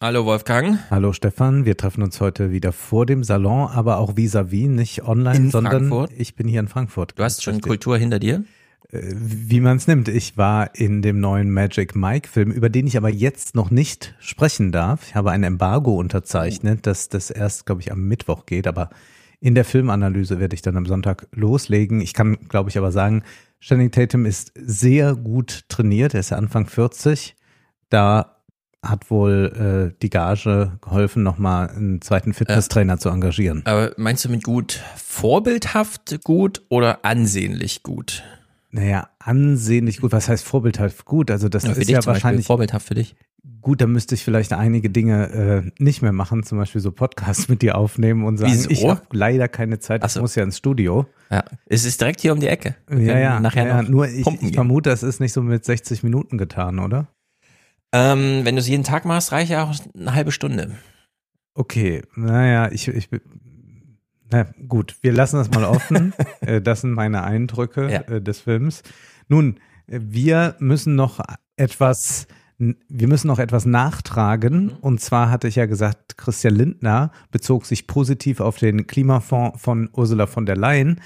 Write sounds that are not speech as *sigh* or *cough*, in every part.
Hallo Wolfgang. Hallo Stefan, wir treffen uns heute wieder vor dem Salon, aber auch vis-à-vis, nicht online, In sondern Frankfurt? ich bin hier in Frankfurt. Du hast schon Richtig. Kultur hinter dir? Äh, Wie man es nimmt. Ich war in dem neuen Magic Mike Film, über den ich aber jetzt noch nicht sprechen darf. Ich habe ein Embargo unterzeichnet, dass das erst, glaube ich, am Mittwoch geht, aber in der Filmanalyse werde ich dann am Sonntag loslegen. Ich kann, glaube ich, aber sagen, Channing Tatum ist sehr gut trainiert. Er ist ja Anfang 40. Da hat wohl äh, die Gage geholfen, nochmal einen zweiten Fitnesstrainer zu engagieren. Aber meinst du mit gut vorbildhaft gut oder ansehnlich gut? Naja, ansehnlich gut. Was heißt vorbildhaft gut? Also das Ja, ist ja zum Beispiel wahrscheinlich vorbildhaft für dich. gut. Da müsste ich vielleicht einige Dinge äh, nicht mehr machen, zum Beispiel so Podcasts mit dir aufnehmen und sagen, Wieso? ich habe leider keine Zeit, Ach ich so. muss ja ins Studio. Ja, es ist direkt hier um die Ecke. Wir Ja, ja, Nachher ja, noch nur ich, ich vermute, das ist nicht so mit 60 Minuten getan, oder? Ähm, wenn du es jeden Tag machst, reicht ja auch eine halbe Stunde. Okay, naja, ich, ich na gut, wir lassen das mal offen. *laughs* Äh, das sind meine Eindrücke Ja. äh, des Films. Nun, äh, wir müssen noch etwas, wir müssen noch etwas nachtragen. Und zwar hatte ich ja gesagt, Christian Lindner bezog sich positiv auf den Klimafonds von Ursula von der Leyen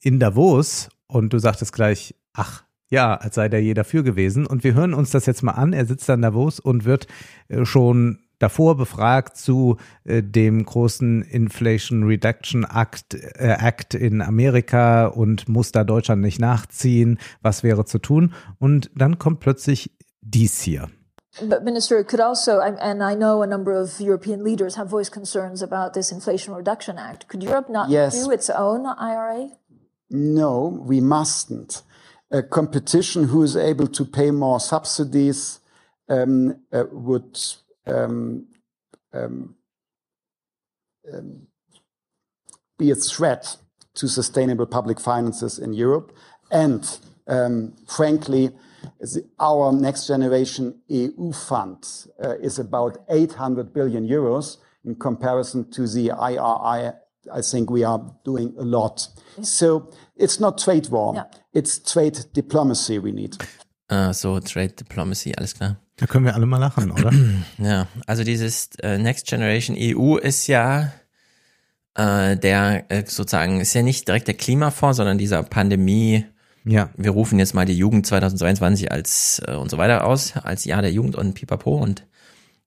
in Davos. Und du sagtest gleich, ach, ja, als sei da jeder für gewesen. Und wir hören uns das jetzt mal an. Er sitzt da in Davos und wird äh, schon davor befragt zu äh, dem großen Inflation Reduction Act, äh, Act in Amerika und muss da Deutschland nicht nachziehen. Was wäre zu tun? Und dann kommt plötzlich dies hier. But Minister, it could also, I- and I know a number of European leaders have voiced concerns about this Inflation Reduction Act. Could Europe not Yes. do its own IRA? No, we mustn't. A competition who is able to pay more subsidies um, uh, would um, um, um, be a threat to sustainable public finances in Europe. And um, frankly, the- our next generation EU fund uh, is about 800 billion euros in comparison to the IRI. I think we are doing a lot. So it's not trade war. Yeah. It's trade diplomacy we need. Ah, so Trade Diplomacy, alles klar. Da können wir alle mal lachen, oder? *clears throat* Ja, also dieses äh, Next Generation EU ist ja äh, der äh, sozusagen ist ja nicht direkt der Klimafonds, sondern dieser Pandemie. ja. Wir rufen jetzt mal die Jugend 2022 als äh, und so weiter aus als Jahr der Jugend und Pipapo und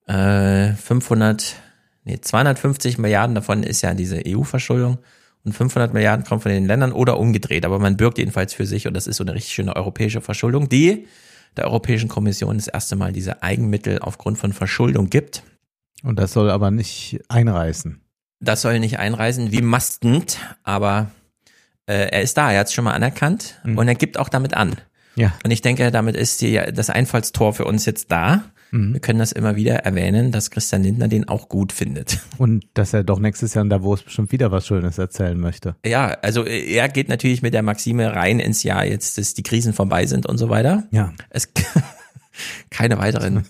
äh, 500 nee 250 Milliarden davon ist ja diese EU-Verschuldung und 500 Milliarden kommen von den Ländern oder umgedreht, aber man bürgt jedenfalls für sich und das ist so eine richtig schöne europäische Verschuldung, die der Europäischen Kommission das erste Mal diese Eigenmittel aufgrund von Verschuldung gibt. Und das soll aber nicht einreißen. Das soll nicht einreisen wie mastend, aber äh, er ist da, er hat es schon mal anerkannt und er gibt auch damit an. Ja. Und ich denke, damit ist die, das Einfallstor für uns jetzt da. Wir können das immer wieder erwähnen, dass Christian Lindner den auch gut findet. *laughs* Und dass er doch nächstes Jahr in Davos bestimmt wieder was Schönes erzählen möchte. Ja, also er geht natürlich mit der Maxime rein ins Jahr jetzt, dass die Krisen vorbei sind und so weiter. Ja. Es *laughs* keine weiteren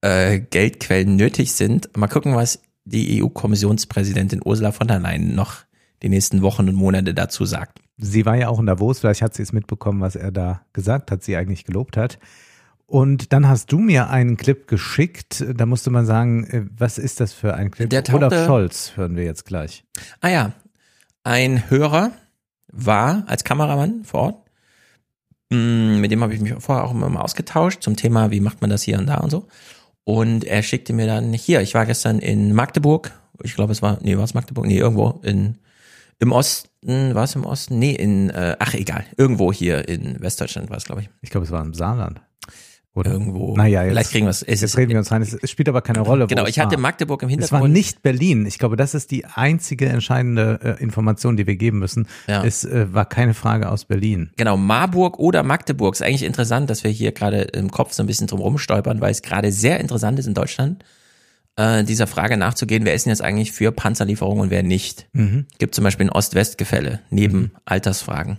äh, Geldquellen nötig sind. Mal gucken, was die EU-Kommissionspräsidentin Ursula von der Leyen noch die nächsten Wochen und Monate dazu sagt. Sie war ja auch in Davos, vielleicht hat sie es mitbekommen, was er da gesagt hat, sie eigentlich gelobt hat. Und dann hast du mir einen Clip geschickt, da musste man sagen, äh, was ist das für ein Clip? Der tauchte- Olaf Scholz hören wir jetzt gleich. Ah ja, ein Hörer war als Kameramann vor Ort. Mm, Mit dem habe ich mich vorher auch immer mal ausgetauscht zum Thema, wie macht man das hier und da und so. Und er schickte mir dann hier, ich war gestern in Magdeburg, ich glaube es war, nee, war es Magdeburg? Nee, irgendwo in im Osten, war es im Osten? Nee, in, äh, ach egal, irgendwo hier in Westdeutschland war es, glaube ich. Ich glaube, es war im Saarland. Oder? Irgendwo. Naja, jetzt, Vielleicht kriegen wir es. Es jetzt reden wir uns rein. Es, es spielt aber keine Rolle. Genau, es ich hatte war. Magdeburg im Es Hintergrund. war nicht Berlin. Ich glaube, das ist die einzige entscheidende äh, Information, die wir geben müssen. Ja. Es äh, war keine Frage aus Berlin. Genau, Marburg oder Magdeburg. Ist eigentlich interessant, dass wir hier gerade im Kopf so ein bisschen drum rumstolpern, weil es gerade sehr interessant ist in Deutschland, äh, dieser Frage nachzugehen, wer ist denn jetzt eigentlich für Panzerlieferungen und wer nicht. Gibt zum Beispiel ein Ost-West-Gefälle neben Altersfragen.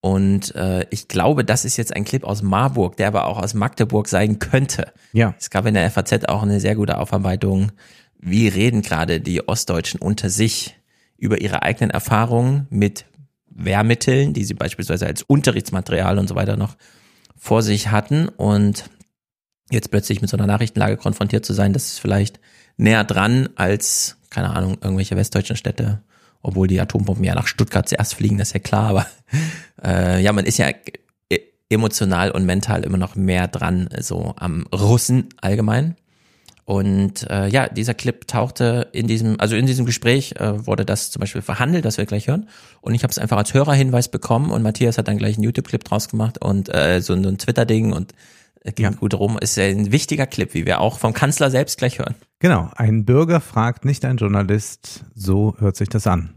Und äh, ich glaube, das ist jetzt ein Clip aus Marburg, der aber auch aus Magdeburg sein könnte. Ja. Es gab in der FAZ auch eine sehr gute Aufarbeitung, wie reden gerade die Ostdeutschen unter sich über ihre eigenen Erfahrungen mit Wehrmitteln, die sie beispielsweise als Unterrichtsmaterial und so weiter noch vor sich hatten. Und jetzt plötzlich mit so einer Nachrichtenlage konfrontiert zu sein, das ist vielleicht näher dran als, keine Ahnung, irgendwelche westdeutschen Städte, obwohl die Atombomben ja nach Stuttgart zuerst fliegen, das ist ja klar, aber *laughs* äh, ja, man ist ja e-, emotional und mental immer noch mehr dran, so am Russen allgemein. Und äh, ja, dieser Clip tauchte in diesem, also in diesem Gespräch äh, wurde das zum Beispiel verhandelt, das wir gleich hören. Und ich habe es einfach als Hörerhinweis bekommen und Matthias hat dann gleich einen YouTube-Clip draus gemacht und äh, so, so ein Twitter-Ding und äh, ging ja. gut rum. Ist ein wichtiger Clip, wie wir auch vom Kanzler selbst gleich hören. Genau, ein Bürger fragt nicht ein Journalist, so hört sich das an.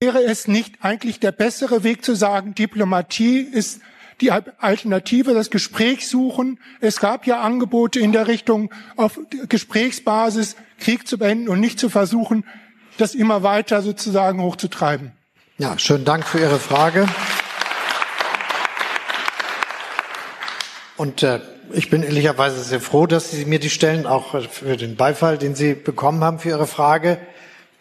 Wäre es nicht eigentlich der bessere Weg zu sagen, Diplomatie ist die Alternative, das Gespräch suchen. Es gab ja Angebote in der Richtung, auf Gesprächsbasis Krieg zu beenden und nicht zu versuchen, das immer weiter sozusagen hochzutreiben. Ja, schönen Dank für Ihre Frage. Und äh, ich bin ehrlicherweise sehr froh, dass Sie mir die stellen, auch für den Beifall, den Sie bekommen haben für Ihre Frage.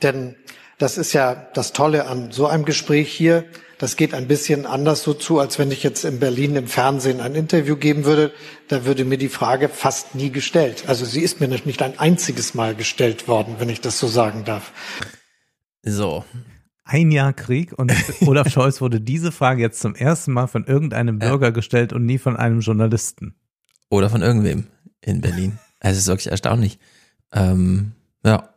Denn das ist ja das Tolle an so einem Gespräch hier. Das geht ein bisschen anders so zu, als wenn ich jetzt in Berlin im Fernsehen ein Interview geben würde. Da würde mir die Frage fast nie gestellt. Also sie ist mir nicht ein einziges Mal gestellt worden, wenn ich das so sagen darf. So. Ein Jahr Krieg und *laughs* Olaf Scholz wurde diese Frage jetzt zum ersten Mal von irgendeinem Bürger gestellt und nie von einem Journalisten. Oder von irgendwem in Berlin. *laughs* Also es ist wirklich erstaunlich. Ähm, ja.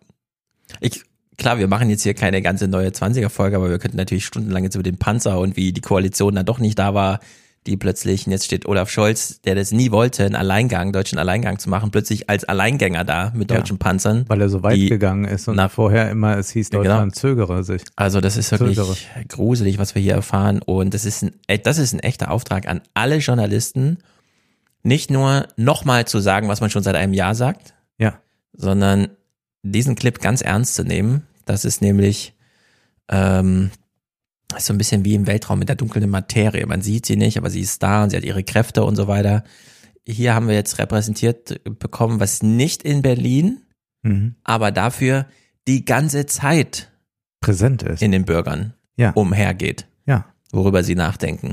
Ich klar, wir machen jetzt hier keine ganze neue 20er-Folge, aber wir könnten natürlich stundenlang jetzt über den Panzer und wie die Koalition dann doch nicht da war, die plötzlich, und jetzt steht Olaf Scholz, der das nie wollte, einen Alleingang, deutschen Alleingang zu machen, plötzlich als Alleingänger da mit deutschen ja, Panzern. Weil er so weit gegangen ist und nach, vorher immer es hieß, genau. Deutschland genau. zögere sich. Also das ist wirklich zögere. gruselig, was wir hier erfahren und das ist ein, das ist ein echter Auftrag an alle Journalisten, nicht nur nochmal zu sagen, was man schon seit einem Jahr sagt, ja. sondern diesen Clip ganz ernst zu nehmen. Das ist nämlich ähm, so ein bisschen wie im Weltraum mit der dunklen Materie. Man sieht sie nicht, aber sie ist da und sie hat ihre Kräfte und so weiter. Hier haben wir jetzt repräsentiert bekommen, was nicht in Berlin, mhm. aber dafür die ganze Zeit präsent ist in den Bürgern ja. umhergeht, ja. worüber sie nachdenken.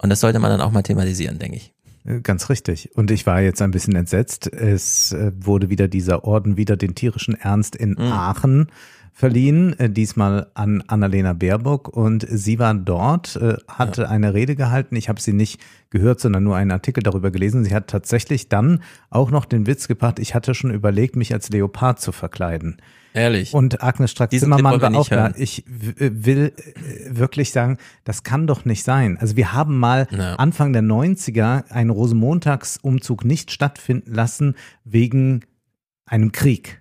Und das sollte man dann auch mal thematisieren, denke ich. Äh, ganz richtig. Und ich war jetzt ein bisschen entsetzt. Es äh, wurde wieder dieser Orden wieder den tierischen Ernst in mhm. Aachen verliehen, äh, diesmal an Annalena Baerbock. Und sie war dort, hatte ja. eine Rede gehalten. Ich habe sie nicht gehört, sondern nur einen Artikel darüber gelesen. Sie hat tatsächlich dann auch noch den Witz gebracht, ich hatte schon überlegt, mich als Leopard zu verkleiden. Ehrlich. Und Agnes Strack-Zimmermann war auch da. Ich will äh, wirklich sagen, das kann doch nicht sein. Also wir haben mal ja. Anfang der 90er einen Rosenmontagsumzug nicht stattfinden lassen wegen einem Krieg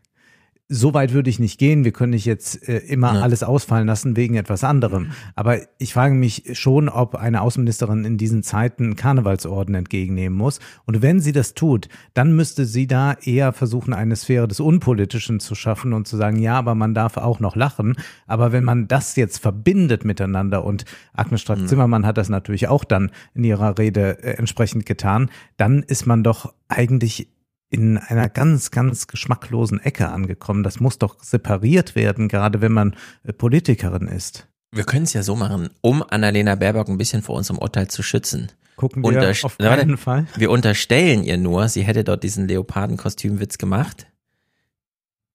so weit würde ich nicht gehen. Wir können nicht jetzt äh, immer ja. alles ausfallen lassen wegen etwas anderem. Aber ich frage mich schon, ob eine Außenministerin in diesen Zeiten Karnevalsorden entgegennehmen muss. Und wenn sie das tut, dann müsste sie da eher versuchen, eine Sphäre des Unpolitischen zu schaffen und zu sagen, ja, aber man darf auch noch lachen. Aber wenn man das jetzt verbindet miteinander und Agnes Strack-Zimmermann hat das natürlich auch dann in ihrer Rede äh, entsprechend getan, dann ist man doch eigentlich in einer ganz, ganz geschmacklosen Ecke angekommen. Das muss doch separiert werden, gerade wenn man äh, Politikerin ist. Wir können es ja so machen, um Annalena Baerbock ein bisschen vor unserem Urteil zu schützen. Gucken wir Unterst auf keinen warte, Fall. Wir unterstellen ihr nur, sie hätte dort diesen Leopardenkostümwitz gemacht,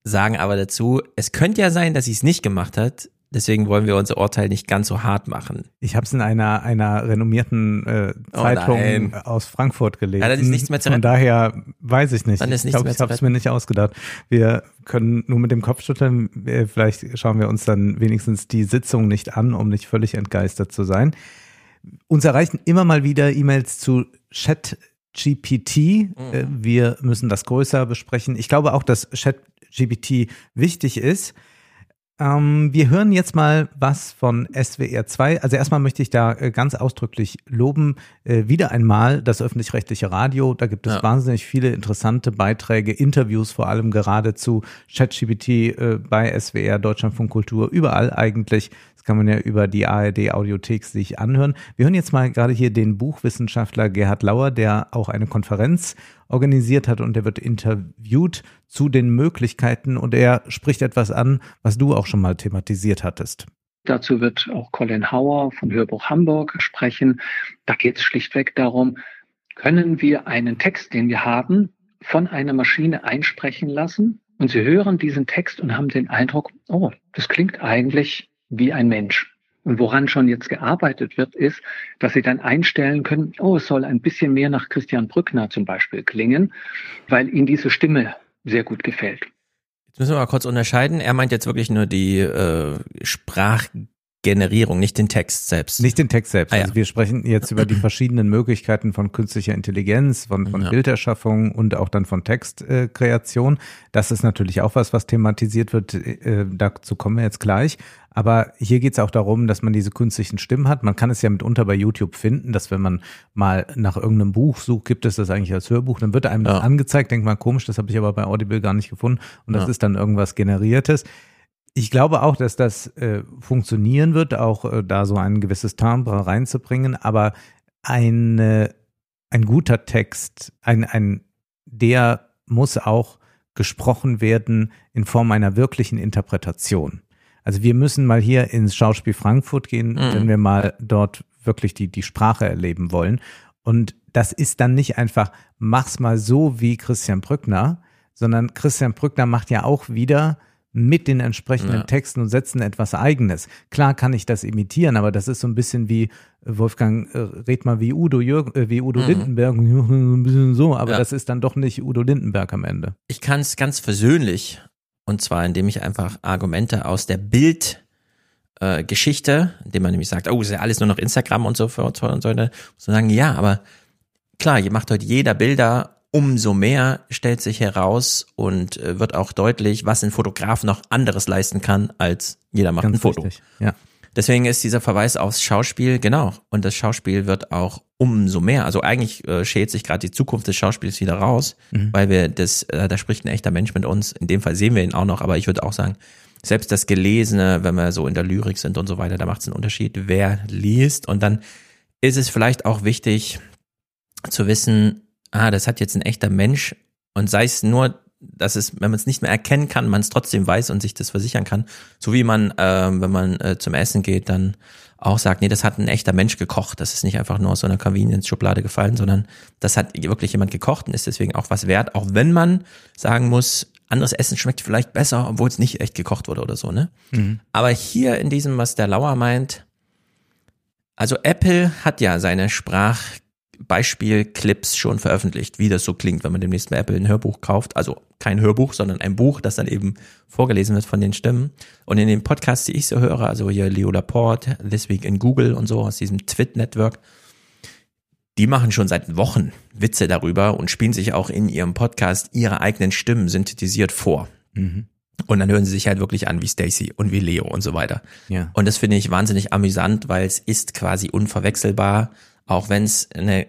sagen aber dazu, es könnte ja sein, dass sie es nicht gemacht hat, Deswegen wollen wir unser Urteil nicht ganz so hart machen. Ich habe es in einer einer renommierten äh, oh Zeitung oh aus Frankfurt gelesen. Ja, dann ist nichts mehr zu Von daher weiß ich nicht. Dann ist nichts ich glaube, ich habe es mir nicht ausgedacht. Wir können nur mit dem Kopf schütteln. Vielleicht schauen wir uns dann wenigstens die Sitzung nicht an, um nicht völlig entgeistert zu sein. Uns erreichen immer mal wieder E-Mails zu ChatGPT. Mhm. Äh, wir müssen das größer besprechen. Ich glaube auch, dass ChatGPT wichtig ist. Ähm, wir hören jetzt mal was von SWR 2. Also erstmal möchte ich da äh, ganz ausdrücklich loben, äh, wieder einmal das öffentlich-rechtliche Radio. Da gibt es ja. wahnsinnig viele interessante Beiträge, Interviews vor allem gerade zu ChatGPT äh, bei SWR, Deutschlandfunk Kultur, überall eigentlich. Das kann man ja über die ARD Audiothek sich anhören. Wir hören jetzt mal gerade hier den Buchwissenschaftler Gerhard Lauer, der auch eine Konferenz organisiert hat und der wird interviewt zu den Möglichkeiten und er spricht etwas an, was du auch schon mal thematisiert hattest. Dazu wird auch Colin Hauer von Hörbuch Hamburg sprechen. Da geht es schlichtweg darum, können wir einen Text, den wir haben, von einer Maschine einsprechen lassen und Sie hören diesen Text und haben den Eindruck, oh, das klingt eigentlich wie ein Mensch. Und woran schon jetzt gearbeitet wird, ist, dass Sie dann einstellen können, oh, es soll ein bisschen mehr nach Christian Brückner zum Beispiel klingen, weil Ihnen diese Stimme sehr gut gefällt. Jetzt müssen wir mal kurz unterscheiden. Er meint jetzt wirklich nur die äh, Sprach Generierung, nicht den Text selbst. Nicht den Text selbst. Ah, ja. Also wir sprechen jetzt über die verschiedenen Möglichkeiten von künstlicher Intelligenz, von, von Ja. Bilderschaffung und auch dann von Textkreation. das ist natürlich auch was, was thematisiert wird. Äh, dazu kommen wir jetzt gleich. Aber hier geht es auch darum, dass man diese künstlichen Stimmen hat. Man kann es ja mitunter bei YouTube finden, dass wenn man mal nach irgendeinem Buch sucht, gibt es das eigentlich als Hörbuch, dann wird einem das Ja. angezeigt, denkt man komisch, das habe ich aber bei Audible gar nicht gefunden. Und das ist dann irgendwas Generiertes. Ich glaube auch, dass das äh, funktionieren wird, auch äh, da so ein gewisses Timbre reinzubringen, aber eine, ein guter Text, ein, ein, der muss auch gesprochen werden in Form einer wirklichen Interpretation. Also wir müssen mal hier ins Schauspiel Frankfurt gehen, wenn wir mal dort wirklich die, die Sprache erleben wollen. Und das ist dann nicht einfach, mach's mal so wie Christian Brückner, sondern Christian Brückner macht ja auch wieder mit den entsprechenden Ja. Texten und Sätzen etwas Eigenes. Klar kann ich das imitieren, aber das ist so ein bisschen wie äh, Wolfgang, äh, red mal wie Udo, Jürg, äh, wie Udo Lindenberg, *laughs* ein bisschen so, aber Ja. das ist dann doch nicht Udo Lindenberg am Ende. Ich kann es ganz versöhnlich und zwar indem ich einfach Argumente aus der Bild äh, Geschichte, indem man nämlich sagt, oh, ist ja alles nur noch Instagram und so fort und so weiter, muss man sagen, ja, aber klar, ihr macht heute jeder Bilder, umso mehr stellt sich heraus und äh, wird auch deutlich, was ein Fotograf noch anderes leisten kann, als jeder macht ein Foto. richtig. Ja. Deswegen ist dieser Verweis aufs Schauspiel, genau. Und das Schauspiel wird auch umso mehr. Also eigentlich äh, schält sich gerade die Zukunft des Schauspiels wieder raus, weil wir das, äh, da spricht ein echter Mensch mit uns. In dem Fall sehen wir ihn auch noch, aber ich würde auch sagen, selbst das Gelesene, wenn wir so in der Lyrik sind und so weiter, da macht es einen Unterschied, wer liest. Und dann ist es vielleicht auch wichtig zu wissen, ah, das hat jetzt ein echter Mensch und sei es nur, dass es, wenn man es nicht mehr erkennen kann, man es trotzdem weiß und sich das versichern kann. So wie man, ähm, wenn man äh, zum Essen geht, dann auch sagt, nee, das hat ein echter Mensch gekocht. Das ist nicht einfach nur aus so einer Convenience-Schublade gefallen, sondern das hat wirklich jemand gekocht und ist deswegen auch was wert, auch wenn man sagen muss, anderes Essen schmeckt vielleicht besser, obwohl es nicht echt gekocht wurde oder so, ne? Aber hier in diesem, was der Lauer meint, also Apple hat ja seine Sprachbeispielclips schon veröffentlicht, wie das so klingt, wenn man demnächst bei Apple ein Hörbuch kauft. Also kein Hörbuch, sondern ein Buch, das dann eben vorgelesen wird von den Stimmen. Und in den Podcasts, die ich so höre, also hier Leo Laporte, This Week in Google und so aus diesem Twit-Network, die machen schon seit Wochen Witze darüber und spielen sich auch in ihrem Podcast ihre eigenen Stimmen synthetisiert vor. Und dann hören sie sich halt wirklich an wie Stacy und wie Leo und so weiter. Ja. Und das finde ich wahnsinnig amüsant, weil es ist quasi unverwechselbar, auch wenn es eine,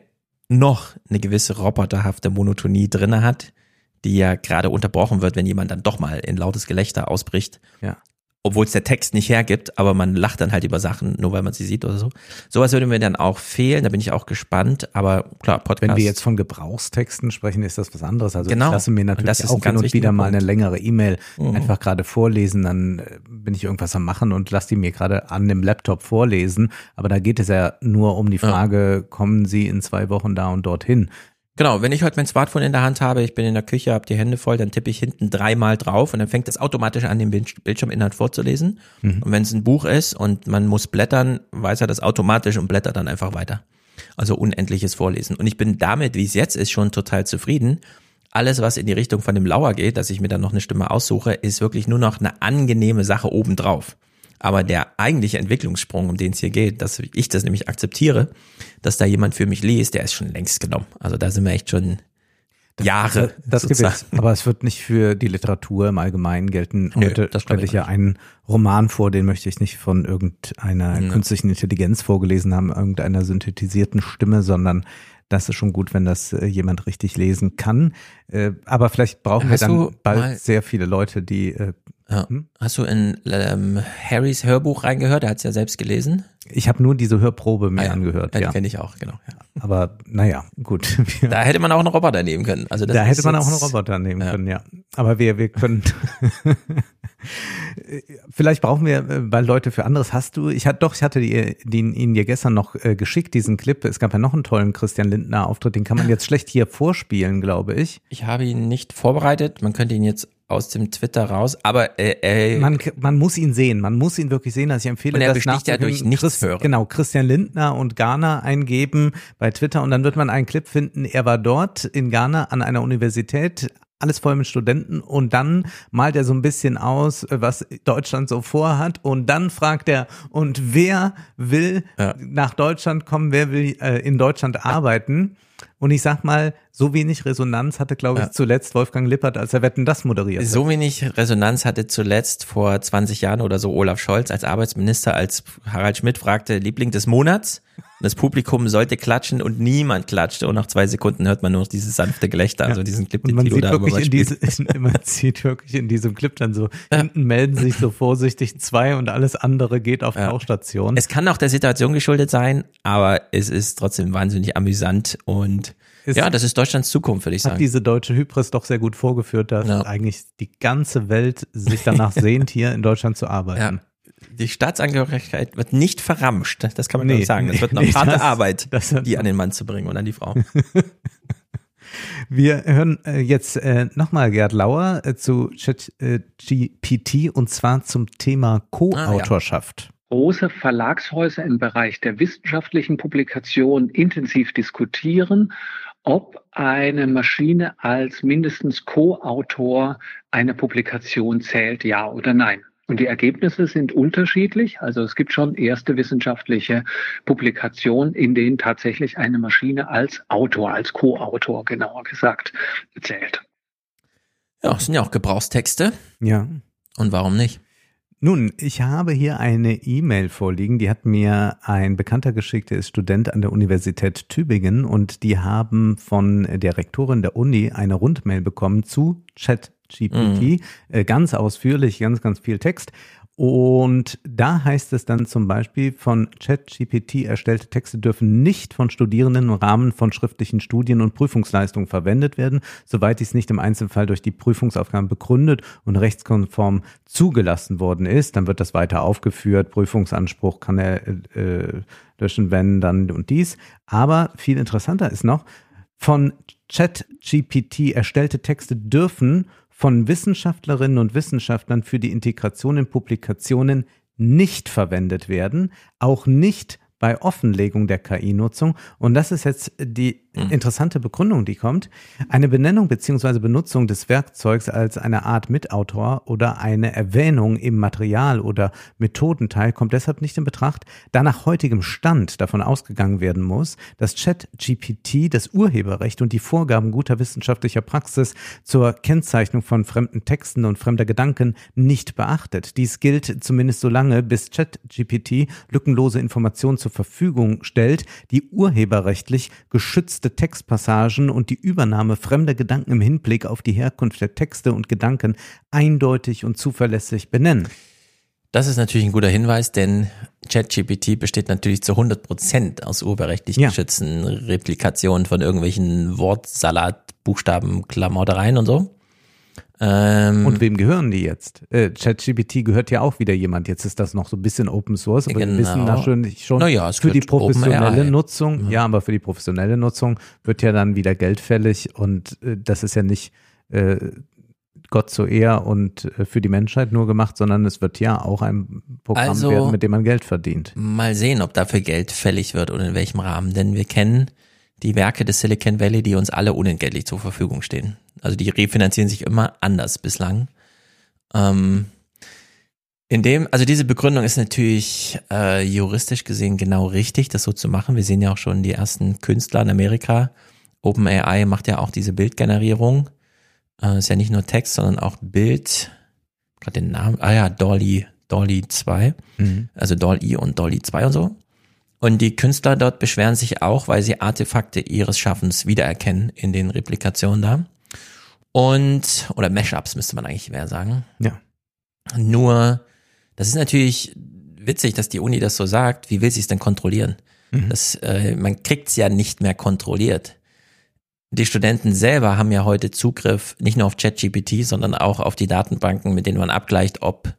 noch eine gewisse roboterhafte Monotonie drinne hat, die ja gerade unterbrochen wird, wenn jemand dann doch mal in lautes Gelächter ausbricht. Ja. Obwohl es der Text nicht hergibt, aber man lacht dann halt über Sachen, nur weil man sie sieht oder so. Sowas würde mir dann auch fehlen, da bin ich auch gespannt, aber klar, Podcast. Wenn wir jetzt von Gebrauchstexten sprechen, ist das was anderes. Also Genau. ich lasse mir natürlich das ist ein auch hin und wieder mal Punkt. eine längere E-Mail Mhm. einfach gerade vorlesen, dann äh, bin ich irgendwas am machen und lasse die mir gerade an dem Laptop vorlesen. Aber da geht es ja nur um die Frage, kommen Sie in zwei Wochen da und dorthin? Genau, wenn ich heute mein Smartphone in der Hand habe, ich bin in der Küche, habe die Hände voll, dann tippe ich hinten dreimal drauf und dann fängt es automatisch an, den Bild- Bildschirminhalt vorzulesen. Und wenn es ein Buch ist und man muss blättern, weiß er das automatisch und blättert dann einfach weiter. Also unendliches Vorlesen. Und ich bin damit, wie es jetzt ist, schon total zufrieden. Alles, was in die Richtung von dem Lauer geht, dass ich mir dann noch eine Stimme aussuche, ist wirklich nur noch eine angenehme Sache obendrauf. Aber der eigentliche Entwicklungssprung, um den es hier geht, dass ich das nämlich akzeptiere, dass da jemand für mich liest, der ist schon längst genommen. Also da sind wir echt schon Jahre. Das gibt sozusagen. es. Aber es wird nicht für die Literatur im Allgemeinen gelten. Nö, Heute das glaub stelle ich ja einen Roman vor, den möchte ich nicht von irgendeiner künstlichen Intelligenz vorgelesen haben, irgendeiner synthetisierten Stimme, sondern das ist schon gut, wenn das äh, jemand richtig lesen kann. Äh, aber vielleicht brauchen Hast wir dann bald sehr viele Leute, die Ja. Hast du in ähm, Harrys Hörbuch reingehört? Er hat es ja selbst gelesen. ich habe nur diese Hörprobe mir Ah ja. angehört, Ja, ja. die kenne ich auch, genau. Ja. Aber naja, gut. *laughs* Da hätte man auch einen Roboter nehmen können. Also das da hätte man auch einen Roboter nehmen Ja. können, ja. Aber wir, wir können. *laughs* Vielleicht brauchen wir äh, weil Leute für anderes. Hast du, ich hatte doch, ich hatte die, den, ihn dir gestern noch äh, geschickt, diesen Clip. Es gab ja noch einen tollen Christian Lindner Auftritt, den kann man *laughs* jetzt schlecht hier vorspielen, glaube ich. Ich habe ihn nicht vorbereitet. Man könnte ihn jetzt aus dem Twitter raus, aber äh, äh, Man, man muss ihn sehen, man muss ihn wirklich sehen. Also ich empfehle Und er das besticht ja durch nichts hören. Genau, Christian Lindner und Ghana eingeben bei Twitter und dann wird man einen Clip finden. Er war dort in Ghana an einer Universität. Alles voll mit Studenten und dann malt er so ein bisschen aus, was Deutschland so vorhat und dann fragt er, und wer will Ja. nach Deutschland kommen, wer will äh, in Deutschland arbeiten? Und ich sag mal, so wenig Resonanz hatte, glaube ich, Ja. zuletzt Wolfgang Lippert, als er Wetten das moderiert hat. so wenig Resonanz hatte zuletzt vor 20 Jahren oder so Olaf Scholz als Arbeitsminister, als Harald Schmidt fragte, Liebling des Monats. Das Publikum sollte klatschen und niemand klatschte. Und nach zwei Sekunden hört man nur noch dieses sanfte Gelächter, also diesen Clip, den man Tilo sieht da wirklich in *laughs* man sieht wirklich in diesem Clip dann so, hinten melden sich so vorsichtig zwei und alles andere geht auf Ja. Tauchstation. Es kann auch der Situation geschuldet sein, aber es ist trotzdem wahnsinnig amüsant und Es ja, das ist Deutschlands Zukunft, würde ich hat sagen. diese deutsche Hybris doch sehr gut vorgeführt, dass Ja. eigentlich die ganze Welt sich danach *laughs* sehnt, hier in Deutschland zu Ja. Die Staatsangehörigkeit wird nicht verramscht. Das kann man Nee, sagen. Das nee, wird noch nee, harte das- Arbeit, das- die an den Mann zu bringen und an die Frau. *laughs* Wir hören äh, jetzt äh, nochmal Gerd Lauer äh, zu ChatGPT und zwar zum Thema Co-Autorschaft. große Verlagshäuser im Bereich der wissenschaftlichen Publikation intensiv diskutieren, ob eine Maschine als mindestens Co-Autor einer Publikation zählt, ja oder nein. Und die Ergebnisse sind unterschiedlich. Also es gibt schon erste wissenschaftliche Publikationen, in denen tatsächlich eine Maschine als Autor, als Co-Autor genauer gesagt, zählt. Ja, es sind ja auch Gebrauchstexte. Ja. Und warum nicht? Nun, ich habe hier eine E-Mail vorliegen, die hat mir ein Bekannter geschickt, der ist Student an der Universität Tübingen und die haben von der Rektorin der Uni eine Rundmail bekommen zu ChatGPT, äh, ganz ausführlich, ganz, ganz viel Text. Und da heißt es dann zum Beispiel, von ChatGPT erstellte Texte dürfen nicht von Studierenden im Rahmen von schriftlichen Studien und Prüfungsleistungen verwendet werden, soweit dies nicht im Einzelfall durch die Prüfungsaufgaben begründet und rechtskonform zugelassen worden ist. Dann wird das weiter aufgeführt. Prüfungsanspruch kann er äh, löschen, wenn, dann und dies. Aber viel interessanter ist noch, von ChatGPT erstellte Texte dürfen von Wissenschaftlerinnen und Wissenschaftlern für die Integration in Publikationen nicht verwendet werden, auch nicht bei Offenlegung der KI-Nutzung. Und das ist jetzt die interessante Begründung, die kommt. Eine Benennung beziehungsweise Benutzung des Werkzeugs als eine Art Mitautor oder eine Erwähnung im Material oder Methodenteil kommt deshalb nicht in Betracht, da nach heutigem Stand davon ausgegangen werden muss, dass ChatGPT das Urheberrecht und die Vorgaben guter wissenschaftlicher Praxis zur Kennzeichnung von fremden Texten und fremder Gedanken nicht beachtet. Dies gilt zumindest so lange, bis ChatGPT lückenlose Informationen zur Verfügung stellt, die urheberrechtlich geschützte Textpassagen und die Übernahme fremder Gedanken im Hinblick auf die Herkunft der Texte und Gedanken eindeutig und zuverlässig benennen. Das ist natürlich ein guter Hinweis, denn ChatGPT besteht natürlich zu 100 Prozent aus urheberrechtlich Ja. geschützten Replikationen von irgendwelchen Wortsalat, Buchstaben, Klamottereien und so. Ähm, Und wem gehören die jetzt? Äh, ChatGPT gehört ja auch wieder jemand. Jetzt ist das noch so ein bisschen Open Source, aber wir Genau. wissen natürlich schon Naja, für die professionelle. Nutzung. Ja, aber für die professionelle Nutzung wird ja dann wieder Geld fällig und äh, das ist ja nicht äh, Gott zur Ehr und äh, für die Menschheit nur gemacht, sondern es wird ja auch ein Programm Also- werden, mit dem man Geld verdient. Mal sehen, ob dafür Geld fällig wird und in welchem Rahmen, denn wir kennen die Werke des Silicon Valley, die uns alle unentgeltlich zur Verfügung stehen. Also die refinanzieren sich immer anders bislang. Ähm, in dem, also diese Begründung ist natürlich äh, juristisch gesehen genau richtig, das so zu machen. Wir sehen ja auch schon die ersten Künstler in Amerika. OpenAI macht ja auch diese Bildgenerierung. Äh, ist ja nicht nur Text, sondern auch Bild. Gerade den Namen. Ah ja, Dolly, Dolly 2 also Doll-E und Dolly 2 und so. Und die Künstler dort beschweren sich auch, weil sie Artefakte ihres Schaffens wiedererkennen in den Replikationen da. Und, oder Mashups müsste man eigentlich mehr sagen. Ja. Nur, das ist natürlich witzig, dass die Uni das so sagt. Wie will sie es denn kontrollieren? Das, äh, man kriegt's ja nicht mehr kontrolliert. Die Studenten selber haben ja heute Zugriff nicht nur auf ChatGPT, sondern auch auf die Datenbanken, mit denen man abgleicht, ob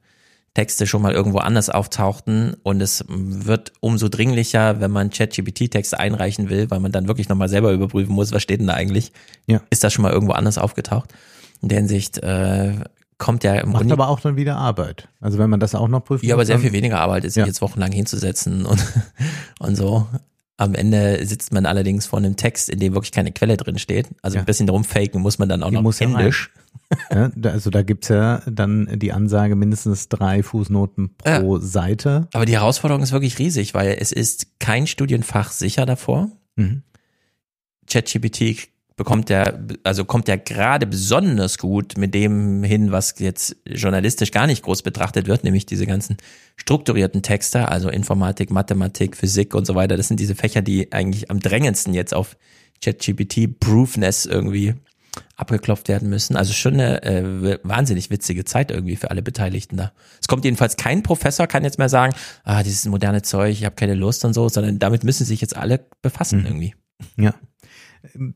Texte schon mal irgendwo anders auftauchten und es wird umso dringlicher, wenn man ChatGPT-Texte einreichen will, weil man dann wirklich nochmal selber überprüfen muss, was steht denn da eigentlich? Ja. Ist das schon mal irgendwo anders aufgetaucht? In der Hinsicht äh, kommt ja im Macht Grunde aber auch dann wieder Arbeit. Also wenn man das auch noch prüfen ja, aber sehr viel weniger Arbeit ist, sich Ja. jetzt wochenlang hinzusetzen und, *laughs* und so. Am Ende sitzt man allerdings vor einem Text, in dem wirklich keine Quelle drin steht. Also Ja. ein bisschen rumfaken muss man dann auch Die noch muss händisch. Ja, da- also da gibt's ja dann die Ansage mindestens drei Fußnoten pro Seite. Aber die Herausforderung ist wirklich riesig, weil es ist kein Studienfach sicher davor. Mhm. ChatGPT bekommt ja, also kommt ja gerade besonders gut mit dem hin, was jetzt journalistisch gar nicht groß betrachtet wird, nämlich diese ganzen strukturierten Texte, also Informatik, Mathematik, Physik und so weiter. Das sind diese Fächer, die eigentlich am drängendsten jetzt auf ChatGPT Proofness irgendwie abgeklopft werden müssen. Also schon eine äh, wahnsinnig witzige Zeit irgendwie für alle Beteiligten da. Es kommt jedenfalls kein Professor, kann jetzt mehr sagen, ah, dieses moderne Zeug, ich habe keine Lust und so, sondern damit müssen sich jetzt alle befassen irgendwie. Ja.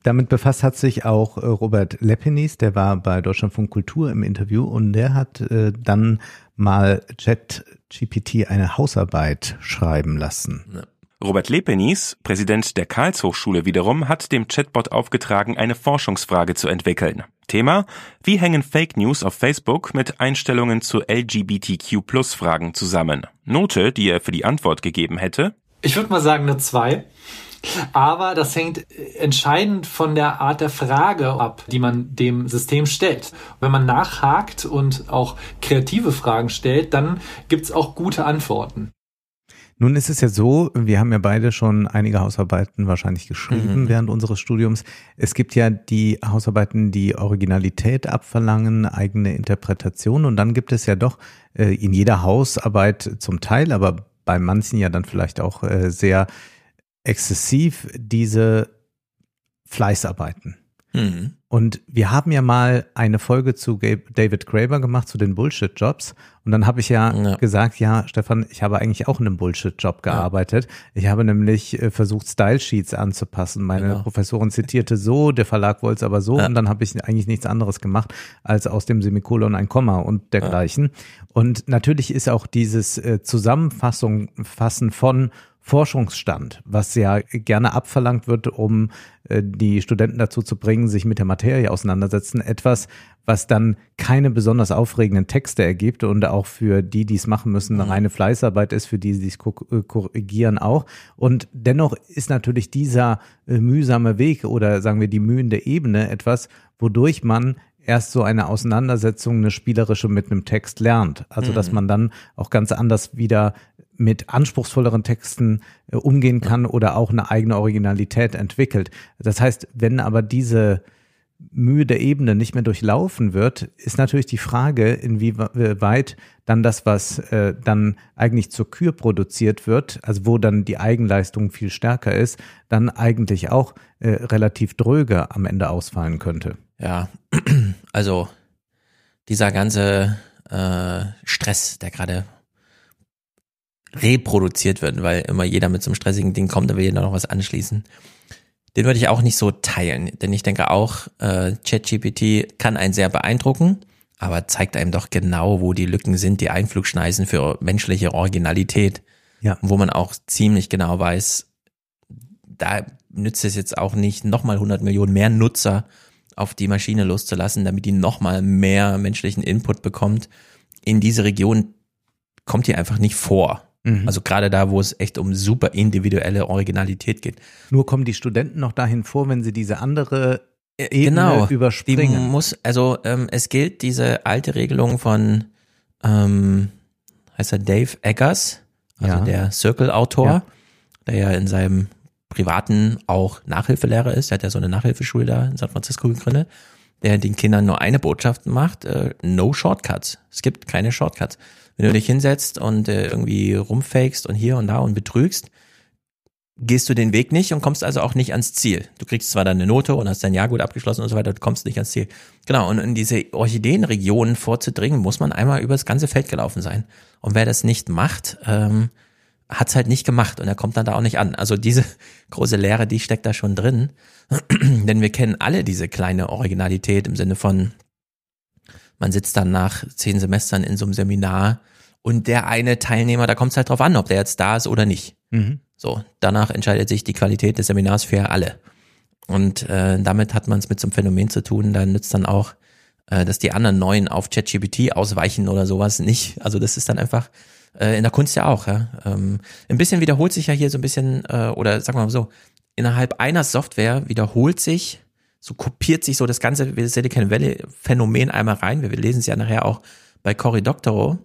Damit befasst hat sich auch äh, Robert Lepinis, der war bei Deutschlandfunk Kultur im Interview und der hat äh, dann mal ChatGPT eine Hausarbeit schreiben lassen. Robert Lepenis, Präsident der Karlshochschule wiederum, hat dem Chatbot aufgetragen, eine Forschungsfrage zu entwickeln. Thema, wie hängen Fake News auf Facebook mit Einstellungen zu LGBTQ-Plus-Fragen zusammen? Note, die er für die Antwort gegeben hätte, Ich würde mal sagen eine 2. Aber das hängt entscheidend von der Art der Frage ab, die man dem System stellt. Wenn man nachhakt und auch kreative Fragen stellt, dann gibt's auch gute Antworten. Nun ist es ja so, wir haben ja beide schon einige Hausarbeiten wahrscheinlich geschrieben Mhm. während unseres Studiums. Es gibt ja die Hausarbeiten, die Originalität abverlangen, eigene Interpretation und dann gibt es ja doch äh, in jeder Hausarbeit zum Teil, aber bei manchen ja dann vielleicht auch äh, sehr exzessiv diese Fleißarbeiten. Mhm. Und wir haben ja mal eine Folge zu David Graeber gemacht, zu den Bullshit-Jobs. Und dann habe ich ja, Ja. gesagt, ja, Stefan, ich habe eigentlich auch in einem Bullshit-Job gearbeitet. Ich habe nämlich äh, versucht, Style-Sheets anzupassen. Meine Genau. Professorin zitierte so, der Verlag wollte es aber so. Ja. Und dann habe ich eigentlich nichts anderes gemacht, als aus dem Semikolon ein Komma und dergleichen. Und natürlich ist auch dieses äh, Zusammenfassung Fassen von Forschungsstand, was ja gerne abverlangt wird, um äh, die Studenten dazu zu bringen, sich mit der Materie auseinandersetzen, etwas, was dann keine besonders aufregenden Texte ergibt und auch für die, die es machen müssen, eine reine Fleißarbeit ist, für die, die es äh, korrigieren auch. Und dennoch ist natürlich dieser äh, mühsame Weg oder sagen wir die mühende Ebene etwas, wodurch man erst so eine Auseinandersetzung, eine spielerische mit einem Text lernt. Also, dass man dann auch ganz anders wieder mit anspruchsvolleren Texten äh, umgehen kann oder auch eine eigene Originalität entwickelt. Das heißt, wenn aber diese Mühe der Ebene nicht mehr durchlaufen wird, ist natürlich die Frage, inwieweit dann das, was äh, dann eigentlich zur Kür produziert wird, also wo dann die Eigenleistung viel stärker ist, dann eigentlich auch äh, relativ dröge am Ende ausfallen könnte. Ja, *clears throat* also dieser ganze äh, Stress, der gerade reproduziert wird, weil immer jeder mit so einem stressigen Ding kommt, da will jeder noch was anschließen. Den würde ich auch nicht so teilen, denn ich denke auch, äh, ChatGPT kann einen sehr beeindrucken, aber zeigt einem doch genau, wo die Lücken sind, die Einflugschneisen für menschliche Originalität, Ja. wo man auch ziemlich genau weiß, da nützt es jetzt auch nicht, nochmal 100 Millionen mehr Nutzer auf die Maschine loszulassen, damit die nochmal mehr menschlichen Input bekommt. In diese Region kommt die einfach nicht vor. Also gerade da, wo es echt um super individuelle Originalität geht. Nur kommen die Studenten noch dahin vor, wenn sie diese andere Ebene genau. Die überspringen. muss, also ähm, es gilt diese alte Regelung von, ähm, heißt er Dave Eggers, also Ja. der Circle-Autor, Ja. der ja in seinem privaten auch Nachhilfelehrer ist. Er hat ja so eine Nachhilfeschule da in San Francisco gegründet, der den Kindern nur eine Botschaft macht, äh, no shortcuts. Es gibt keine Shortcuts. Wenn du dich hinsetzt und äh, irgendwie rumfakest und hier und da und betrügst, gehst du den Weg nicht und kommst also auch nicht ans Ziel. Du kriegst zwar deine Note und hast dein Jahr gut abgeschlossen und so weiter, du kommst nicht ans Ziel. Genau, und in diese Orchideenregionen vorzudringen, muss man einmal über das ganze Feld gelaufen sein. Und wer das nicht macht, ähm, hat's halt nicht gemacht und er kommt dann da auch nicht an. Also diese *laughs* große Lehre, die steckt da schon drin. *clears throat* Denn wir kennen alle diese kleine Originalität im Sinne von, man sitzt dann nach zehn Semestern in so einem Seminar Und der eine Teilnehmer, da kommt es halt drauf an, ob der jetzt da ist oder nicht. Mhm. So, danach entscheidet sich die Qualität des Seminars für alle. Und äh, damit hat man es mit so einem Phänomen zu tun, da nützt dann auch, äh, dass die anderen Neuen auf ChatGPT ausweichen oder sowas nicht. Also das ist dann einfach äh, in der Kunst ja auch. Ja? Ähm, ein bisschen wiederholt sich ja hier so ein bisschen, äh, oder sagen wir mal so, innerhalb einer Software wiederholt sich, so kopiert sich so das ganze Silicon Valley Phänomen einmal rein. Wir lesen es ja nachher auch bei Cory Doctorow.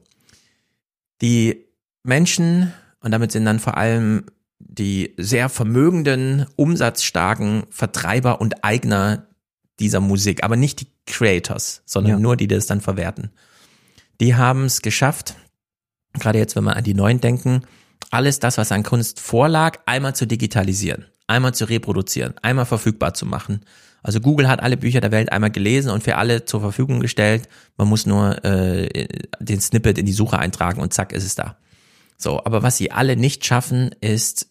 Die Menschen, und damit sind dann vor allem die sehr vermögenden, umsatzstarken Vertreiber und Eigner dieser Musik, aber nicht die Creators, sondern Ja. nur die, die das dann verwerten. Die haben es geschafft, gerade jetzt, wenn wir an die Neuen denken, alles das, was an Kunst vorlag, einmal zu digitalisieren, einmal zu reproduzieren, einmal verfügbar zu machen. Also Google hat alle Bücher der Welt einmal gelesen und für alle zur Verfügung gestellt. Man muss nur äh, den Snippet in die Suche eintragen und zack ist es da. So, aber was sie alle nicht schaffen, ist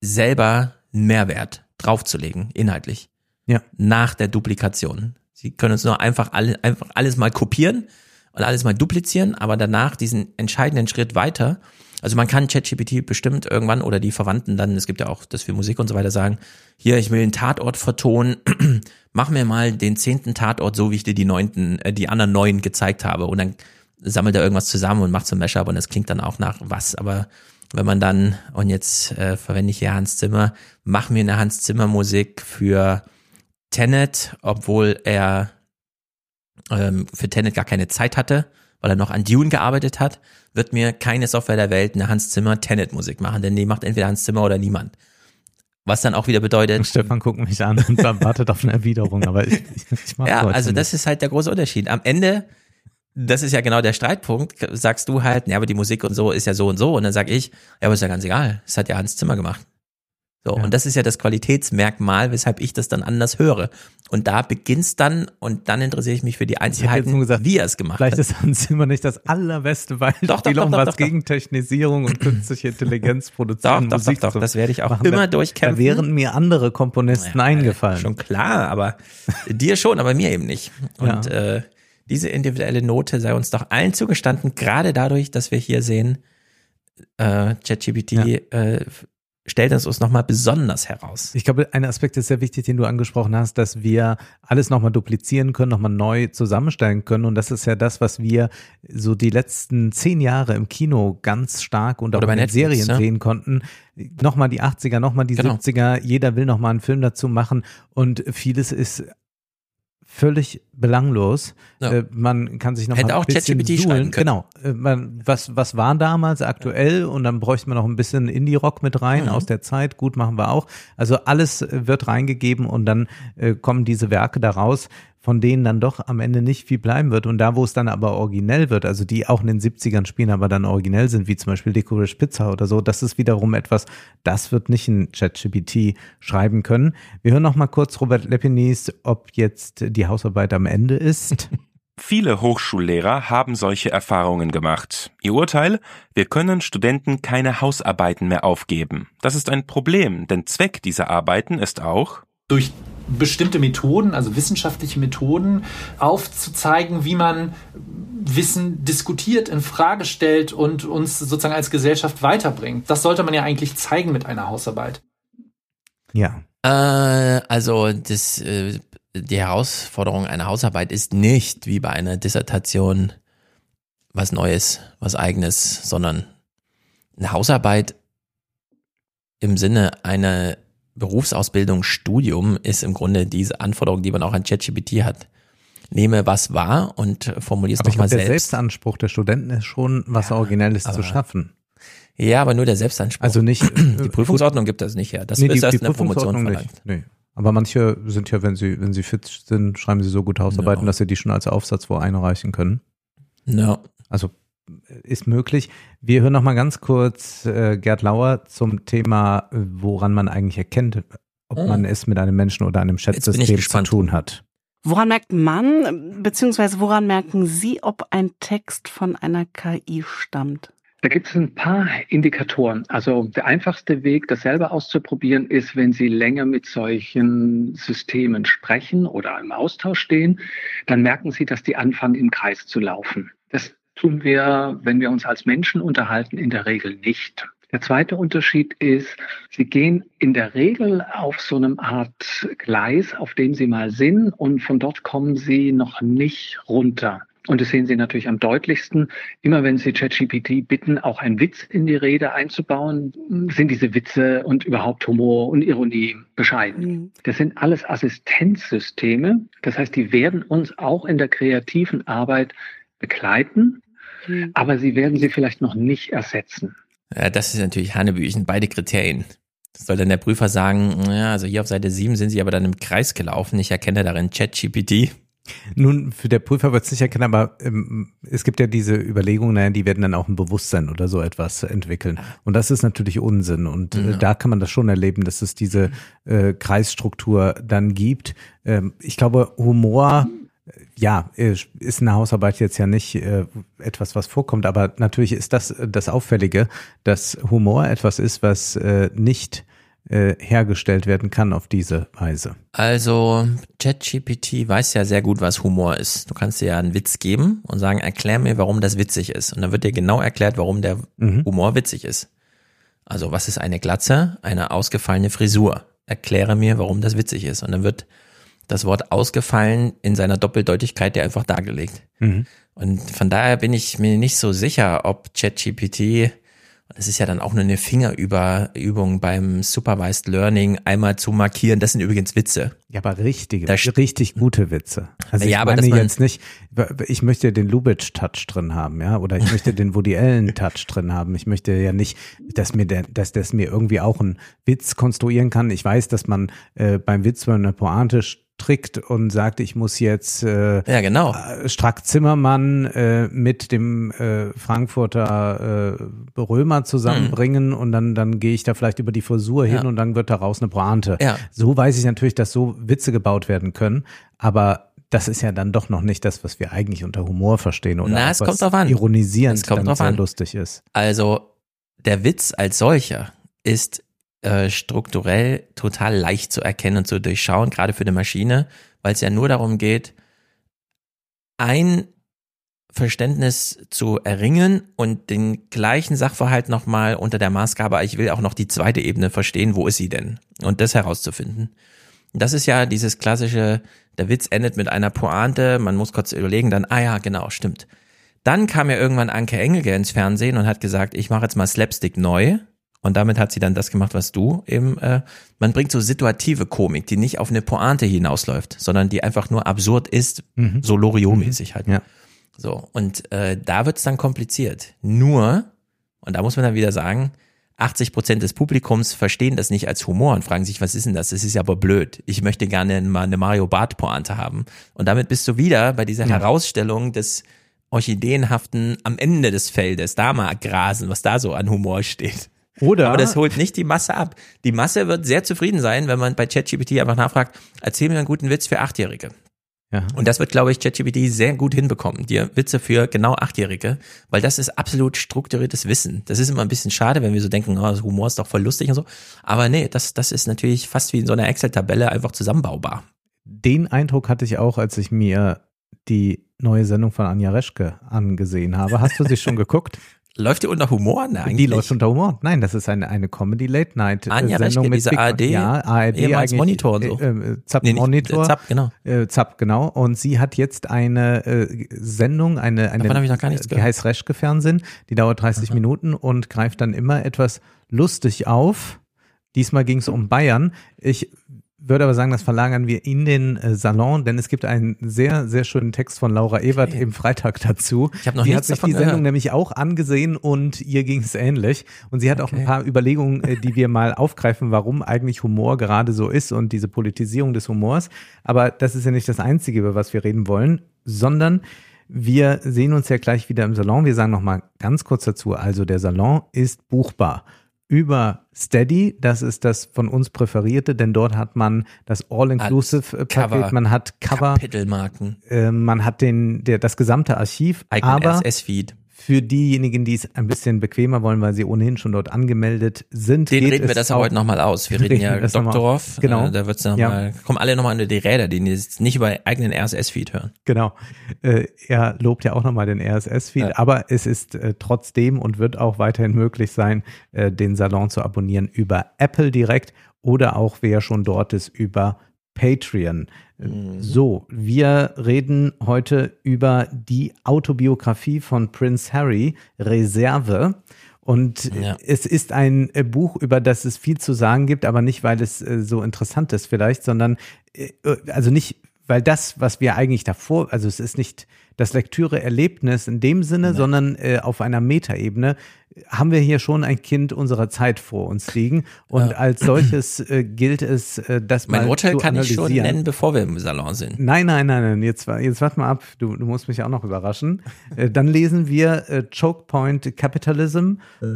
selber einen Mehrwert draufzulegen, inhaltlich. Ja. Nach der Duplikation. Sie können uns nur einfach, alle, einfach alles mal kopieren und alles mal duplizieren, aber danach diesen entscheidenden Schritt weiter. Also man kann ChatGPT bestimmt irgendwann oder die Verwandten dann, es gibt ja auch das für Musik und so weiter, sagen, hier, ich will einen Tatort vertonen, *clears throat* mach mir mal den zehnten Tatort so, wie ich dir die neunten, äh, die anderen neun gezeigt habe. Und dann sammelt er irgendwas zusammen und macht so ein Mashup und das klingt dann auch nach was. Aber wenn man dann, und jetzt äh, verwende ich hier Hans Zimmer, mach mir eine Hans Zimmer Musik für Tenet, obwohl er ähm, für Tenet gar keine Zeit hatte, weil er noch an Dune gearbeitet hat, wird mir keine Software der Welt eine Hans Zimmer Tenet Musik machen, denn die macht entweder Hans Zimmer oder niemand. Was dann auch wieder bedeutet, Stefan guckt mich an und wartet auf eine Erwiderung, aber ich, ich, ich mach ja, also das ist halt der große Unterschied. Am Ende, das ist ja genau der Streitpunkt, sagst du halt, ja, aber die Musik und so ist ja so und so. Und dann sag ich, ja, aber ist ja ganz egal. Das hat ja Hans Zimmer gemacht. So, Ja. und das ist ja das Qualitätsmerkmal, weshalb ich das dann anders höre. Und da beginnt's dann und dann interessiere ich mich für die Einzelheiten, gesagt, wie er es gemacht Vielleicht hat. ist Hans Zimmer nicht das allerbeste Beispiel, Doch, doch, doch, doch, was doch, doch. gegen Technisierung und künstliche Intelligenz Doch, *laughs* produzieren. doch, doch, doch, zu das werde ich auch machen. immer Da- durchkämpfen. Da wären mir andere Komponisten Ja, eingefallen. Schon klar, aber dir schon, aber mir eben nicht. Und Ja. äh, diese individuelle Note sei uns doch allen zugestanden, gerade dadurch, dass wir hier sehen, äh, ChatGPT äh, stellt es uns nochmal besonders heraus. Ich glaube, ein Aspekt ist sehr wichtig, den du angesprochen hast, dass wir alles nochmal duplizieren können, nochmal neu zusammenstellen können. Und das ist ja das, was wir so die letzten zehn Jahre im Kino ganz stark und auch in den Netflix, Serien ne? sehen konnten. Nochmal die 80er, nochmal die Genau. 70er. Jeder will nochmal einen Film dazu machen. Und vieles ist völlig belanglos. Ja. Äh, man kann sich noch Hätte mal ein auch bisschen ChatGPT schreiben können. Genau. Äh, man, was, was war damals aktuell? Und dann bräuchte man noch ein bisschen Indie-Rock mit rein Mhm. aus der Zeit. Gut, machen wir auch. Also alles äh, wird reingegeben und dann äh, kommen diese Werke daraus, von denen dann doch am Ende nicht viel bleiben wird. Und da, wo es dann aber originell wird, also die auch in den 70ern spielen, aber dann originell sind, wie zum Beispiel Licorice Pizza oder so, das ist wiederum etwas, das wird nicht ein ChatGPT schreiben können. Wir hören noch mal kurz Robert Lepinis, ob jetzt die Hausarbeit am Ende ist. *laughs* Viele Hochschullehrer haben solche Erfahrungen gemacht. Ihr Urteil? Wir können Studenten keine Hausarbeiten mehr aufgeben. Das ist ein Problem, denn Zweck dieser Arbeiten ist auch, durch bestimmte Methoden, also wissenschaftliche Methoden, aufzuzeigen, wie man Wissen diskutiert, in Frage stellt und uns sozusagen als Gesellschaft weiterbringt. Das sollte man ja eigentlich zeigen mit einer Hausarbeit. Ja. Äh, also das, äh, die Herausforderung einer Hausarbeit ist nicht wie bei einer Dissertation was Neues, was Eigenes, sondern eine Hausarbeit im Sinne einer Berufsausbildung, Studium ist im Grunde diese Anforderung, die man auch an ChatGPT hat. Nehme was wahr und formuliere es ich nochmal glaube, der selbst. Selbstanspruch der Studenten ist schon, was Originelles zu schaffen. Ja, aber nur der Selbstanspruch. Also nicht die Prüfungsordnung gibt das nicht her. Das Nee, ist die, erst die in der Promotion verlangt. Nee. Aber manche sind ja, wenn sie, wenn sie fit sind, schreiben sie so gut Hausarbeiten, Ja. dass sie die schon als Aufsatz wo einreichen können. Ja. Also äh, ist möglich. Wir hören noch mal ganz kurz äh, Gerd Lauer zum Thema, woran man eigentlich erkennt, ob Oh. man es mit einem Menschen oder einem Chatsystem zu tun hat. Woran merkt man, beziehungsweise woran merken Sie, ob ein Text von einer KI stammt? Da gibt es ein paar Indikatoren. Also der einfachste Weg, das selber auszuprobieren, ist, wenn Sie länger mit solchen Systemen sprechen oder im Austausch stehen, dann merken Sie, dass die anfangen, im Kreis zu laufen. Das tun wir, wenn wir uns als Menschen unterhalten, in der Regel nicht. Der zweite Unterschied ist, Sie gehen in der Regel auf so einem Art Gleis, auf dem Sie mal sind und von dort kommen Sie noch nicht runter. Und das sehen Sie natürlich am deutlichsten. Immer wenn Sie ChatGPT bitten, auch einen Witz in die Rede einzubauen, sind diese Witze und überhaupt Humor und Ironie bescheiden. Mhm. Das sind alles Assistenzsysteme. Das heißt, die werden uns auch in der kreativen Arbeit begleiten, Mhm. aber sie werden sie vielleicht noch nicht ersetzen. Ja, das ist natürlich Hanebüchen, beide Kriterien. Das soll dann der Prüfer sagen, ja, also hier auf Seite 7 sind sie aber dann im Kreis gelaufen. Ich erkenne darin ChatGPT. Nun, für der Prüfer wird es nicht erkennen, aber ähm, es gibt ja diese Überlegungen, naja, die werden dann auch ein Bewusstsein oder so etwas entwickeln. Und das ist natürlich Unsinn. Und äh, Ja. da kann man das schon erleben, dass es diese äh, Kreisstruktur dann gibt. Ähm, ich glaube, Humor, ja, äh, ist in der Hausarbeit jetzt ja nicht äh, etwas, was vorkommt, aber natürlich ist das äh, das Auffällige, dass Humor etwas ist, was äh, nicht äh, hergestellt werden kann auf diese Weise. Also ChatGPT weiß ja sehr gut, was Humor ist. Du kannst dir ja einen Witz geben und sagen, erklär mir, warum das witzig ist. Und dann wird dir genau erklärt, warum der Mhm. Humor witzig ist. Also was ist eine Glatze? Eine ausgefallene Frisur. Erkläre mir, warum das witzig ist. Und dann wird das Wort ausgefallen in seiner Doppeldeutigkeit dir einfach dargelegt. Mhm. Und von daher bin ich mir nicht so sicher, ob ChatGPT, das ist ja dann auch nur eine Fingerübung beim Supervised Learning, einmal zu markieren, das sind übrigens Witze. Ja, aber richtige, Da richtig gute Witze. Also ich Ja, aber meine man- jetzt nicht, ich möchte den Lubitsch-Touch drin haben, ja, oder ich möchte den Woody Allen-Touch drin haben. Ich möchte ja nicht, dass mir der, dass das mir irgendwie auch einen Witz konstruieren kann. Ich weiß, dass man äh, beim Witz, wenn eine Pointe strickt und sagt, ich muss jetzt äh, Ja, genau. äh, Strack Zimmermann äh, mit dem äh, Frankfurter äh, Römer zusammenbringen und dann, dann gehe ich da vielleicht über die Frisur hin. Ja. und dann wird daraus eine Pointe. Ja. So weiß ich natürlich, dass so Witze gebaut werden können, aber das ist ja dann doch noch nicht das, was wir eigentlich unter Humor verstehen oder Na, es kommt drauf an. ironisierend Es kommt dann drauf an. lustig ist. Also der Witz als solcher ist äh, strukturell total leicht zu erkennen und zu durchschauen, gerade für eine Maschine, weil es ja nur darum geht, ein Verständnis zu erringen und den gleichen Sachverhalt nochmal unter der Maßgabe, ich will auch noch die zweite Ebene verstehen, wo ist sie denn? Und das herauszufinden. Das ist ja dieses klassische, der Witz endet mit einer Pointe, man muss kurz überlegen, dann, ah ja, genau, stimmt. Dann kam ja irgendwann Anke Engelke ins Fernsehen und hat gesagt, ich mache jetzt mal Slapstick neu. Und damit hat sie dann das gemacht, was du eben, äh, man bringt so situative Komik, die nicht auf eine Pointe hinausläuft, sondern die einfach nur absurd ist, so Loriot-mäßig halt. Ja. So, und äh, da wird's dann kompliziert. Nur, und da muss man dann wieder sagen, 80 Prozent des Publikums verstehen das nicht als Humor und fragen sich, was ist denn das? Das ist ja aber blöd. Ich möchte gerne mal eine Mario Bart Pointe haben. Und damit bist du wieder bei dieser Herausstellung des Orchideenhaften am Ende des Feldes, da mal grasen, was da so an Humor steht. Oder Aber das holt nicht die Masse ab. Die Masse wird sehr zufrieden sein, wenn man bei ChatGPT einfach nachfragt, erzähl mir einen guten Witz für Achtjährige. ja. Und das wird, glaube ich, ChatGPT sehr gut hinbekommen. Dir Witze für genau Achtjährige, weil das ist absolut strukturiertes Wissen. Das ist immer ein bisschen schade, wenn wir so denken, oh, das Humor ist doch voll lustig und so. Aber nee, das, das ist natürlich fast wie in so einer Excel-Tabelle einfach zusammenbaubar. Den Eindruck hatte ich auch, als ich mir die neue Sendung von Anja Reschke angesehen habe. Hast du sie schon geguckt? *laughs* Läuft die unter Humor? Na, eigentlich Die läuft unter Humor. Nein, das ist eine, eine Anja Comedy-Late-Night-Sendung Reschke, mit diese Big- ARD, ja, ARD ehemals Monitor und so. Äh, äh, Zapp Nee, nicht, Monitor. äh, Zapp, genau. Äh, Zapp, genau. Und sie hat jetzt eine äh, Sendung, eine, eine Davon ich noch gar nichts die heißt Reschke Fernsehen, die dauert 30 Minuten und greift dann immer etwas lustig auf. Diesmal ging es um Bayern. Ich würde aber sagen, das verlagern wir in den äh, Salon, denn es gibt einen sehr, sehr schönen Text von Laura Ebert im Freitag dazu. Ich habe noch die hat nichts sich davon die Sendung gehört. nämlich auch angesehen und ihr ging es ähnlich. Und sie hat auch ein Okay. paar Überlegungen, äh, die wir mal aufgreifen, warum eigentlich Humor gerade so ist und diese Politisierung des Humors. Aber das ist ja nicht das Einzige, über was wir reden wollen, sondern wir sehen uns ja gleich wieder im Salon. Wir sagen noch mal ganz kurz dazu. Also der Salon ist buchbar über Steady. Das ist das von uns präferierte, denn dort hat man das All-Inclusive-Paket. Man hat Cover, Kapitelmarken, äh, man hat den, der, das gesamte Archiv. eigenen aber RSS-Feed. Für diejenigen, die es ein bisschen bequemer wollen, weil sie ohnehin schon dort angemeldet sind. Den reden wir das ja auch- heute nochmal aus. Wir reden Reden ja Doktorov. Genau. Äh, da wird's noch Ja. mal, kommen alle nochmal unter die Räder, die jetzt nicht über eigenen RSS-Feed hören. Genau. Äh, er lobt ja auch nochmal den RSS-Feed, Ja. aber es ist äh, trotzdem und wird auch weiterhin möglich sein, äh, den Salon zu abonnieren über Apple direkt oder auch wer schon dort ist über Patreon. Mhm. So, wir reden heute über die Autobiografie von Prince Harry, Reserve. Und Ja. es ist ein äh, Buch, über das es viel zu sagen gibt, aber nicht, weil es äh, so interessant ist vielleicht, sondern äh, also nicht, weil das, was wir eigentlich davor, also es ist nicht das Lektüre-Erlebnis in dem Sinne, sondern äh, auf einer Metaebene haben wir hier schon ein Kind unserer Zeit vor uns liegen und als solches äh, gilt es, äh, das Mein mal Urteil zu kann ich schon nennen, bevor wir im Salon sind. Nein, nein, nein, nein. Jetzt, jetzt warte mal ab. Du, du musst mich auch noch überraschen. *laughs* Äh, Dann lesen wir äh, Choke Point Capitalism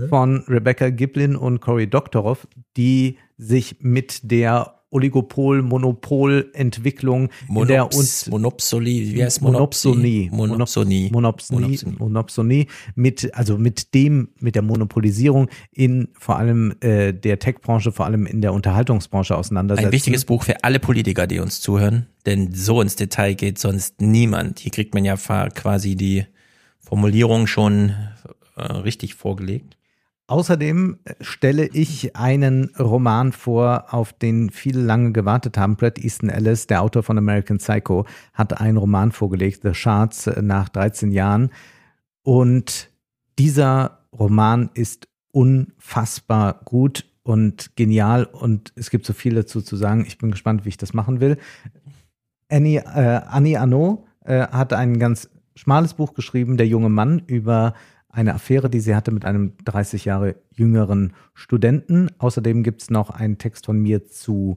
von Rebecca Giblin und Cory Doctorow, die sich mit der Oligopol-Monopol-Entwicklung in der Monops, uns Monopsolie, wie heißt Monopsonie. Monopsonie. Monopsonie. Monopsonie. Mit, also mit dem, mit der Monopolisierung in vor allem äh, der Tech-Branche, vor allem in der Unterhaltungsbranche auseinandersetzen. Ein wichtiges Buch für alle Politiker, die uns zuhören, denn so ins Detail geht sonst niemand. Hier kriegt man ja quasi die Formulierung schon äh, richtig vorgelegt. Außerdem äh, stelle ich einen Roman vor, auf den viele lange gewartet haben. Brett Easton Ellis, der Autor von American Psycho, hat einen Roman vorgelegt, The Shards, äh, nach 13 Jahren. Und dieser Roman ist unfassbar gut und genial und es gibt so viel dazu zu sagen. Ich bin gespannt, wie ich das machen will. Annie, äh, Annie Arnaud äh, hat ein ganz schmales Buch geschrieben, Der junge Mann, über eine Affäre, die sie hatte mit einem 30 Jahre jüngeren Studenten. Außerdem gibt es noch einen Text von mir zu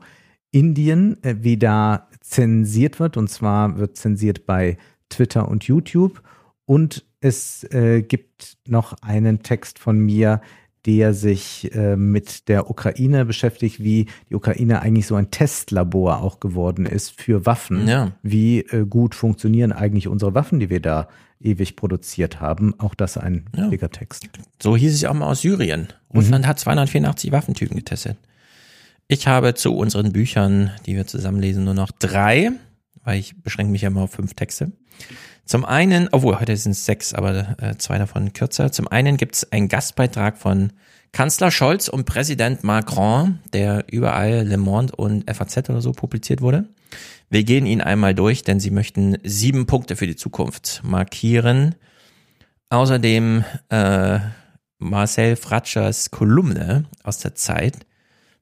Indien, äh, wie da zensiert wird. Und zwar wird zensiert bei Twitter und YouTube. Und es äh, gibt noch einen Text von mir, der sich äh, mit der Ukraine beschäftigt, wie die Ukraine eigentlich so ein Testlabor auch geworden ist für Waffen. Ja. Wie äh, gut funktionieren eigentlich unsere Waffen, die wir da ewig produziert haben. Auch das ein Ja. Text. So hieß es auch mal aus Syrien. Russland hat 284 Waffentypen getestet. Ich habe zu unseren Büchern, die wir zusammen lesen, nur noch drei, weil ich beschränke mich ja immer auf fünf Texte. Zum einen, obwohl heute sind es sechs, aber äh, zwei davon kürzer. Zum einen gibt es einen Gastbeitrag von Kanzler Scholz und Präsident Macron, der überall Le Monde und FAZ oder so publiziert wurde. Wir gehen ihn einmal durch, denn sie möchten sieben Punkte für die Zukunft markieren. Außerdem äh, Marcel Fratschers Kolumne aus der Zeit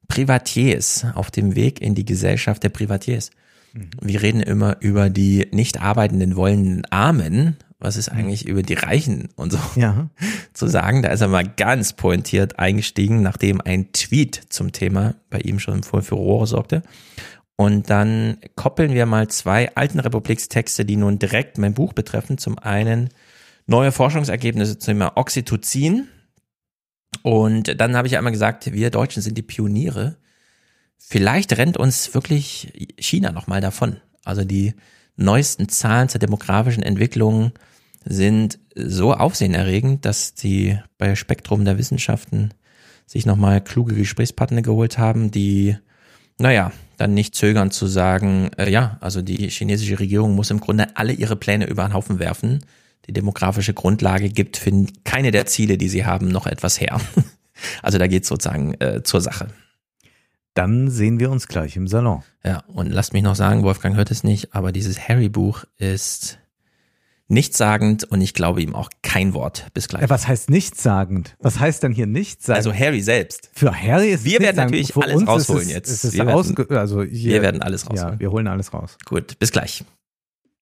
Privatiers auf dem Weg in die Gesellschaft der Privatiers. Wir reden immer über die nicht arbeitenden wollenden Armen. Was ist eigentlich über die Reichen und so Ja. *laughs* zu sagen? Da ist er mal ganz pointiert eingestiegen, nachdem ein Tweet zum Thema bei ihm schon voll für Rohre sorgte. Und dann koppeln wir mal zwei alten Republikstexte, die nun direkt mein Buch betreffen. Zum einen neue Forschungsergebnisse zum Thema Oxytocin. Und dann habe ich einmal gesagt, wir Deutschen sind die Pioniere. Vielleicht rennt uns wirklich China nochmal davon. Also die neuesten Zahlen zur demografischen Entwicklung sind so aufsehenerregend, dass die bei Spektrum der Wissenschaften sich nochmal kluge Gesprächspartner geholt haben, die, naja, dann nicht zögern zu sagen, äh, ja, also die chinesische Regierung muss im Grunde alle ihre Pläne über den Haufen werfen. Die demografische Grundlage gibt für keine der Ziele, die sie haben, noch etwas her. *laughs* Also da geht sozusagen äh, zur Sache. Dann sehen wir uns gleich im Salon. Ja, und lasst mich noch sagen, Wolfgang hört es nicht, aber dieses Harry-Buch ist nichtssagend und ich glaube ihm auch kein Wort. Bis gleich. Äh, was heißt nichtssagend? Was heißt denn hier nichtssagend? Also Harry selbst. für Harry ist es Wir werden natürlich alles rausholen es, jetzt. Es Wir also hier, Wir werden alles rausholen. Ja, wir holen alles raus. Gut, bis gleich.